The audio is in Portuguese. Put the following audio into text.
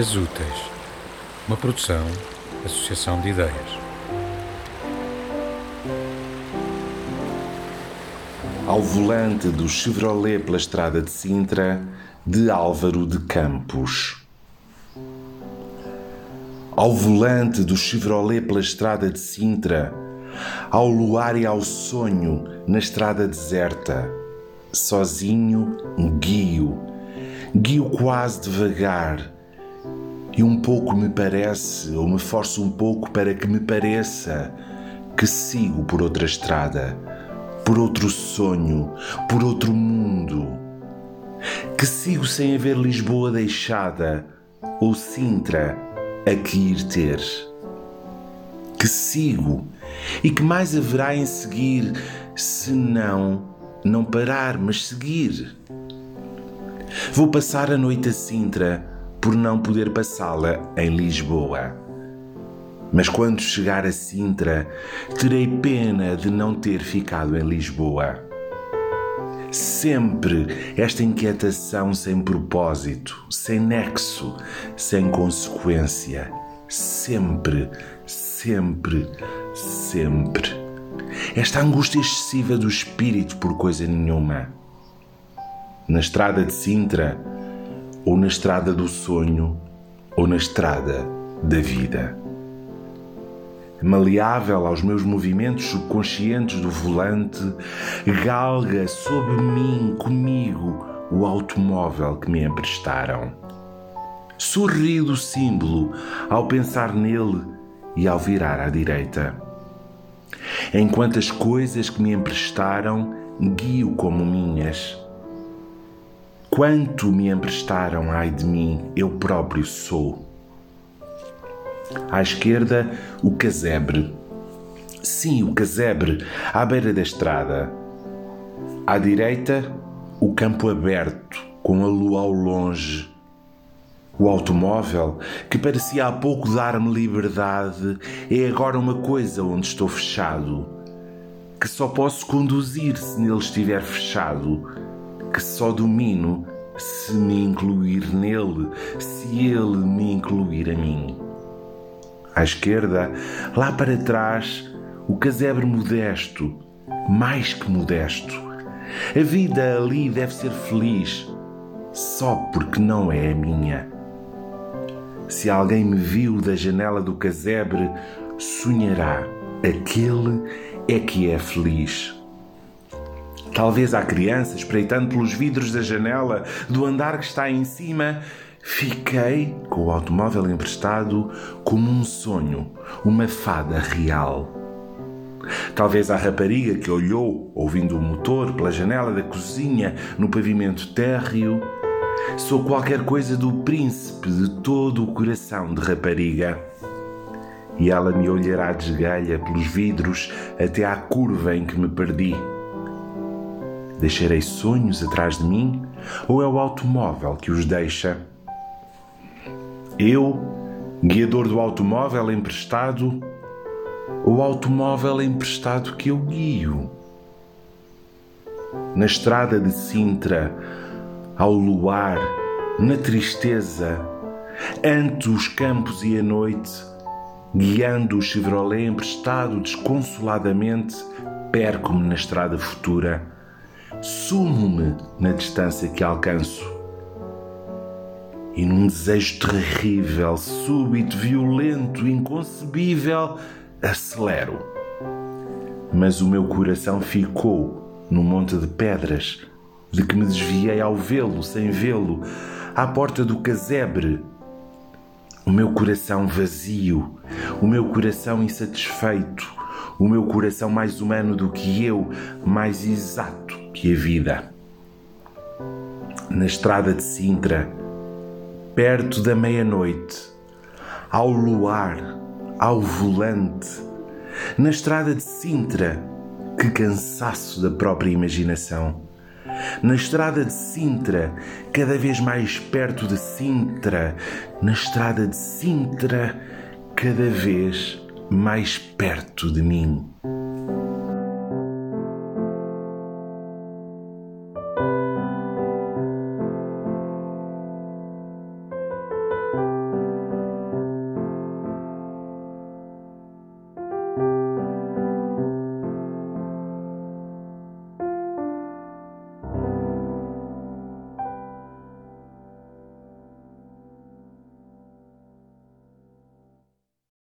Dias Úteis, uma produção, associação de ideias. Ao volante do Chevrolet pela estrada de Sintra, de Álvaro de Campos. Ao volante do Chevrolet pela estrada de Sintra, ao luar e ao sonho na estrada deserta, sozinho guio, guio quase devagar, e um pouco me parece, ou me forço um pouco para que me pareça, que sigo por outra estrada, por outro sonho, por outro mundo, que sigo sem haver Lisboa deixada ou Sintra a que ir ter, que sigo e que mais haverá em seguir se não não parar, mas seguir. Vou passar a noite a Sintra por não poder passá-la em Lisboa. Mas quando chegar a Sintra, terei pena de não ter ficado em Lisboa. Sempre esta inquietação sem propósito, sem nexo, sem consequência. Sempre, sempre, sempre esta angústia excessiva do espírito por coisa nenhuma. Na estrada de Sintra, ou na estrada do sonho, ou na estrada da vida. Maleável aos meus movimentos subconscientes do volante, galga sob mim, comigo, o automóvel que me emprestaram. Sorri do símbolo ao pensar nele e ao virar à direita enquanto as coisas que me emprestaram guio como minhas. Quanto me emprestaram, ai de mim, eu próprio sou. À esquerda, o casebre. Sim, o casebre, à beira da estrada. À direita, o campo aberto, com a lua ao longe o automóvel, que parecia há pouco dar-me liberdade, é agora uma coisa onde estou fechado, que só posso conduzir se nele estiver fechado, que só domino se me incluir nele, se ele me incluir a mim. À esquerda, lá para trás, o casebre modesto, mais que modesto. A vida ali deve ser feliz, só porque não é a minha. Se alguém me viu da janela do casebre, sonhará: aquele é que é feliz. Talvez a criança, espreitando pelos vidros da janela do andar que está em cima, fiquei com o automóvel emprestado como um sonho, uma fada real. Talvez a rapariga que olhou, ouvindo o motor pela janela da cozinha no pavimento térreo, Sou qualquer coisa do príncipe de todo o coração de rapariga. E ela me olhará de esgalha pelos vidros até à curva em que me perdi. Deixarei sonhos atrás de mim ou é o automóvel que os deixa? Eu, guiador do automóvel emprestado, ou o automóvel emprestado que eu guio? Na estrada de Sintra, ao luar, na tristeza, ante os campos e a noite, guiando o Chevrolet emprestado desconsoladamente, perco-me na estrada futura, sumo-me na distância que alcanço. E num desejo terrível, súbito, violento, inconcebível, acelero. Mas o meu coração ficou no monte de pedras de que me desviei ao vê-lo, sem vê-lo, à porta do casebre. O meu coração vazio, o meu coração insatisfeito, o meu coração mais humano do que eu, mais exato que a vida. Na estrada de Sintra, perto da meia-noite, ao luar, ao volante, na estrada de Sintra, que cansaço da própria imaginação na estrada de Sintra, cada vez mais perto de Sintra, na estrada de Sintra, cada vez mais perto de mim.